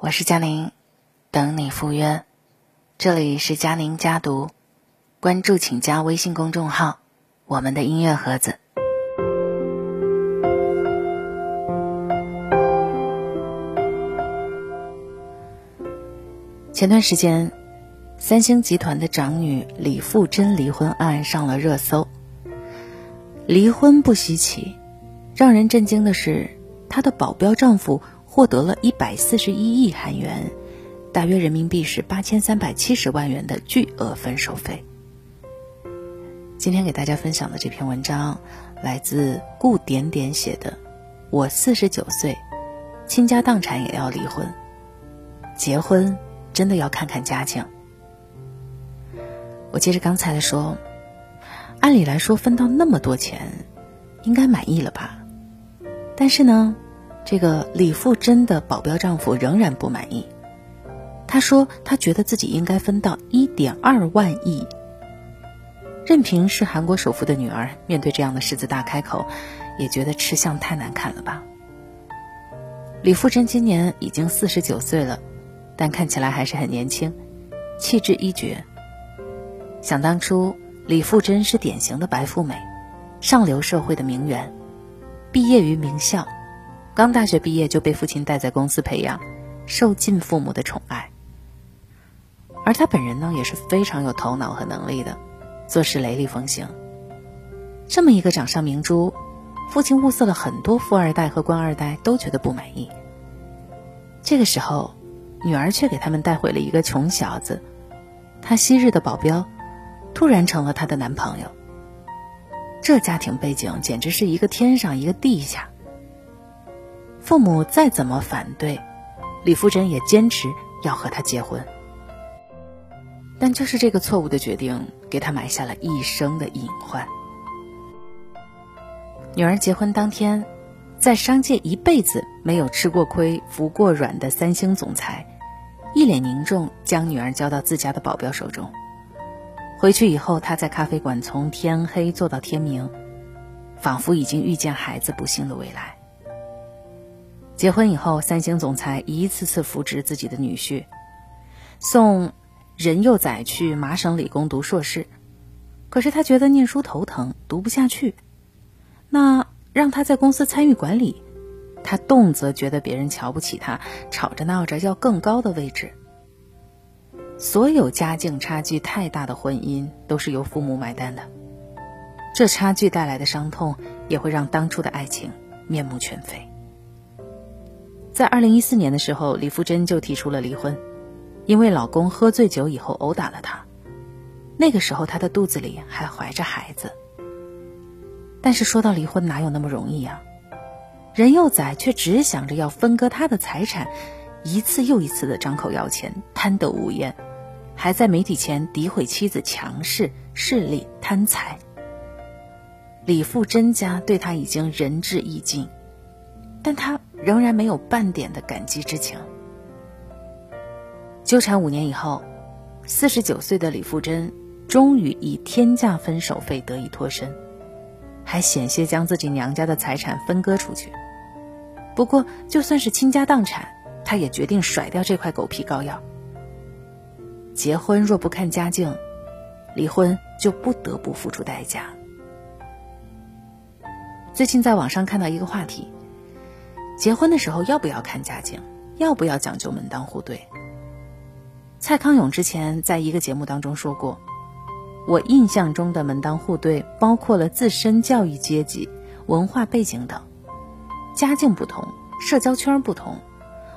我是佳宁，等你赴约。这里是佳宁家读，关注请加微信公众号“我们的音乐盒子”。前段时间，三星集团的长女李富真离婚案上了热搜。离婚不稀奇，让人震惊的是，她的保镖丈夫获得了一百四十一亿韩元，大约人民币是八千三百七十万元的巨额分手费。今天给大家分享的这篇文章，来自顾点点写的《我四十九岁，倾家荡产也要离婚，结婚》。真的要看看家境。我接着刚才的说，按理来说分到那么多钱，应该满意了吧？但是呢，这个李富真的保镖丈夫仍然不满意。他说他觉得自己应该分到一点二万亿。任凭是韩国首富的女儿，面对这样的狮子大开口，也觉得吃相太难看了吧？李富珍今年已经四十九岁了。但看起来还是很年轻，气质一绝。想当初，李富珍是典型的白富美，上流社会的名媛，毕业于名校，刚大学毕业就被父亲带在公司培养，受尽父母的宠爱。而他本人呢，也是非常有头脑和能力的，做事雷厉风行。这么一个掌上明珠，父亲物色了很多富二代和官二代，都觉得不满意。这个时候。女儿却给他们带回了一个穷小子，他昔日的保镖，突然成了他的男朋友。这家庭背景简直是一个天上一个地下。父母再怎么反对，李富珍也坚持要和他结婚。但就是这个错误的决定，给他埋下了一生的隐患。女儿结婚当天。在商界一辈子没有吃过亏、服过软的三星总裁，一脸凝重将女儿交到自家的保镖手中。回去以后，他在咖啡馆从天黑坐到天明，仿佛已经预见孩子不幸的未来。结婚以后，三星总裁一次次扶植自己的女婿，送任幼宰去麻省理工读硕士，可是他觉得念书头疼，读不下去。那。让他在公司参与管理，他动则觉得别人瞧不起他，吵着闹着要更高的位置。所有家境差距太大的婚姻都是由父母买单的，这差距带来的伤痛也会让当初的爱情面目全非。在二零一四年的时候，李富真就提出了离婚，因为老公喝醉酒以后殴打了她，那个时候她的肚子里还怀着孩子。但是说到离婚，哪有那么容易呀？任幼宰却只想着要分割他的财产，一次又一次的张口要钱，贪得无厌，还在媒体前诋毁妻子强势、势利、贪财。李富真家对他已经仁至义尽，但他仍然没有半点的感激之情。纠缠五年以后，四十九岁的李富真终于以天价分手费得以脱身。还险些将自己娘家的财产分割出去。不过，就算是倾家荡产，他也决定甩掉这块狗皮膏药。结婚若不看家境，离婚就不得不付出代价。最近在网上看到一个话题：结婚的时候要不要看家境？要不要讲究门当户对？蔡康永之前在一个节目当中说过。我印象中的门当户对，包括了自身教育阶级、文化背景等，家境不同，社交圈不同，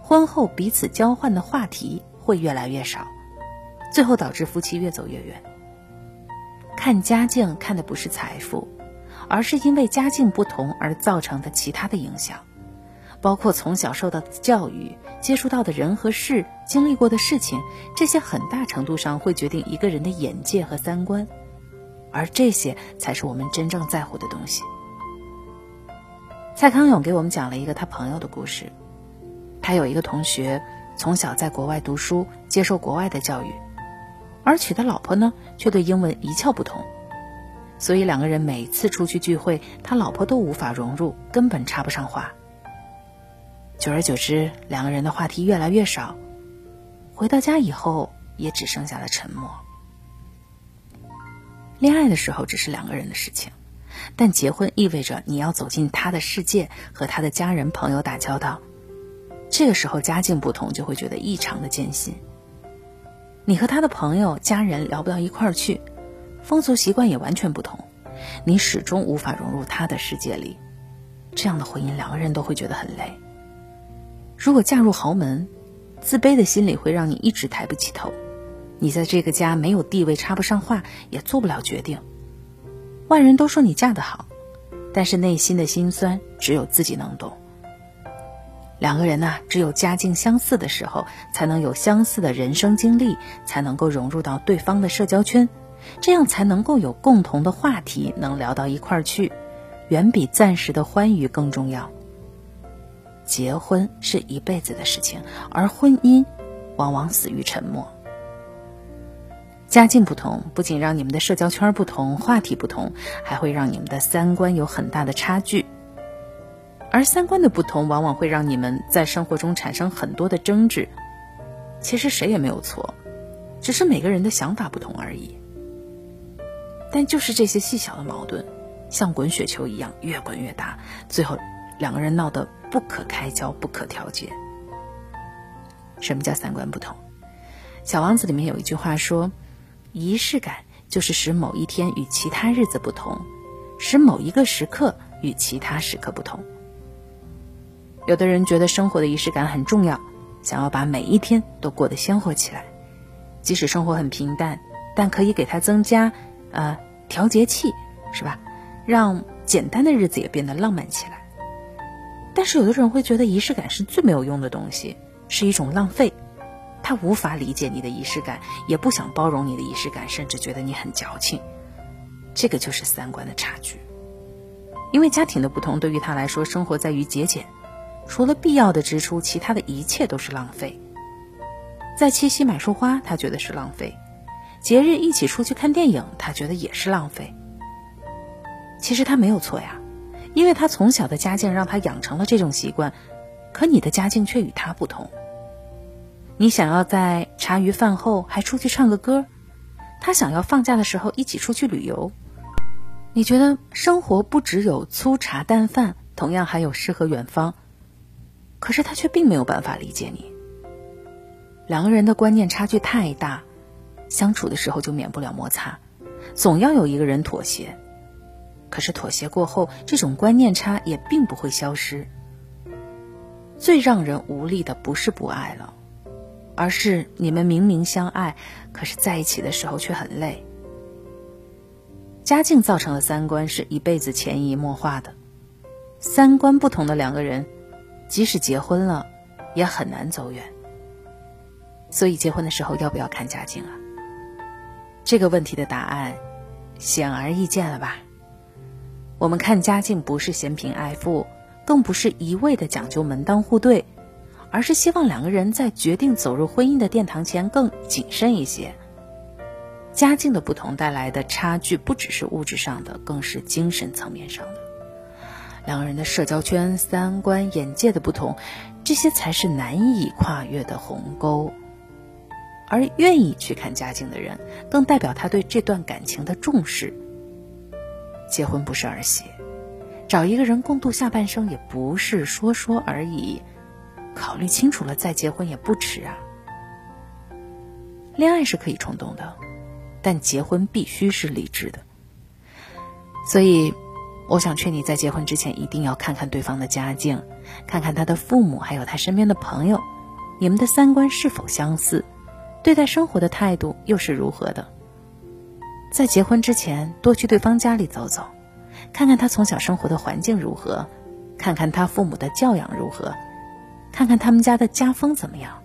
婚后彼此交换的话题会越来越少，最后导致夫妻越走越远。看家境看的不是财富，而是因为家境不同而造成的其他的影响。包括从小受到的教育、接触到的人和事、经历过的事情，这些很大程度上会决定一个人的眼界和三观，而这些才是我们真正在乎的东西。蔡康永给我们讲了一个他朋友的故事，他有一个同学从小在国外读书，接受国外的教育，而娶的老婆呢却对英文一窍不通，所以两个人每次出去聚会，他老婆都无法融入，根本插不上话。久而久之，两个人的话题越来越少，回到家以后也只剩下了沉默。恋爱的时候只是两个人的事情，但结婚意味着你要走进他的世界，和他的家人朋友打交道。这个时候家境不同，就会觉得异常的艰辛。你和他的朋友、家人聊不到一块儿去，风俗习惯也完全不同，你始终无法融入他的世界里。这样的婚姻，两个人都会觉得很累。如果嫁入豪门，自卑的心理会让你一直抬不起头。你在这个家没有地位，插不上话，也做不了决定。外人都说你嫁得好，但是内心的辛酸只有自己能懂。两个人呢，只有家境相似的时候，才能有相似的人生经历，才能够融入到对方的社交圈，这样才能够有共同的话题，能聊到一块儿去，远比暂时的欢愉更重要。结婚是一辈子的事情，而婚姻往往死于沉默。家境不同，不仅让你们的社交圈不同，话题不同，还会让你们的三观有很大的差距。而三观的不同，往往会让你们在生活中产生很多的争执。其实谁也没有错，只是每个人的想法不同而已。但就是这些细小的矛盾，像滚雪球一样越滚越大，最后两个人闹得不可开交、不可调节。什么叫三观不同？《小王子》里面有一句话说。仪式感就是使某一天与其他日子不同，使某一个时刻与其他时刻不同。有的人觉得生活的仪式感很重要，想要把每一天都过得鲜活起来，即使生活很平淡，但可以给它增加呃调节器，是吧？让简单的日子也变得浪漫起来。但是有的人会觉得仪式感是最没有用的东西，是一种浪费。他无法理解你的仪式感，也不想包容你的仪式感，甚至觉得你很矫情。这个就是三观的差距。因为家庭的不同，对于他来说，生活在于节俭，除了必要的支出，其他的一切都是浪费。在七夕买束花，他觉得是浪费；节日一起出去看电影，他觉得也是浪费。其实他没有错呀，因为他从小的家境让他养成了这种习惯，可你的家境却与他不同。你想要在茶余饭后还出去唱个歌，他想要放假的时候一起出去旅游。你觉得生活不只有粗茶淡饭，同样还有诗和远方，可是他却并没有办法理解你。两个人的观念差距太大，相处的时候就免不了摩擦，总要有一个人妥协。可是妥协过后，这种观念差也并不会消失。最让人无力的不是不爱了。而是你们明明相爱，可是在一起的时候却很累。家境造成的三观是一辈子潜移默化的，三观不同的两个人，即使结婚了，也很难走远。所以结婚的时候要不要看家境啊？这个问题的答案显而易见了吧？我们看家境不是嫌贫爱富，更不是一味的讲究门当户对。而是希望两个人在决定走入婚姻的殿堂前更谨慎一些。家境的不同带来的差距不只是物质上的，更是精神层面上的。两个人的社交圈、三观、眼界的不同，这些才是难以跨越的鸿沟。而愿意去看家境的人，更代表他对这段感情的重视。结婚不是儿戏，找一个人共度下半生也不是说说而已。考虑清楚了再结婚也不迟啊。恋爱是可以冲动的，但结婚必须是理智的。所以，我想劝你在结婚之前一定要看看对方的家境，看看他的父母，还有他身边的朋友，你们的三观是否相似，对待生活的态度又是如何的。在结婚之前，多去对方家里走走，看看他从小生活的环境如何，看看他父母的教养如何。看看他们家的家风怎么样，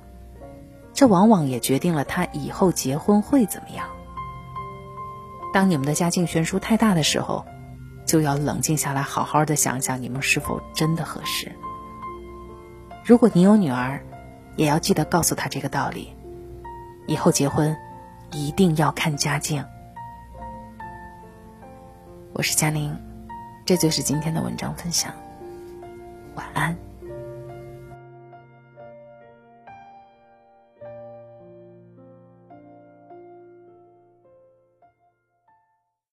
这往往也决定了他以后结婚会怎么样。当你们的家境悬殊太大的时候，就要冷静下来，好好的想想你们是否真的合适。如果你有女儿，也要记得告诉她这个道理：以后结婚一定要看家境。我是佳宁，这就是今天的文章分享。晚安。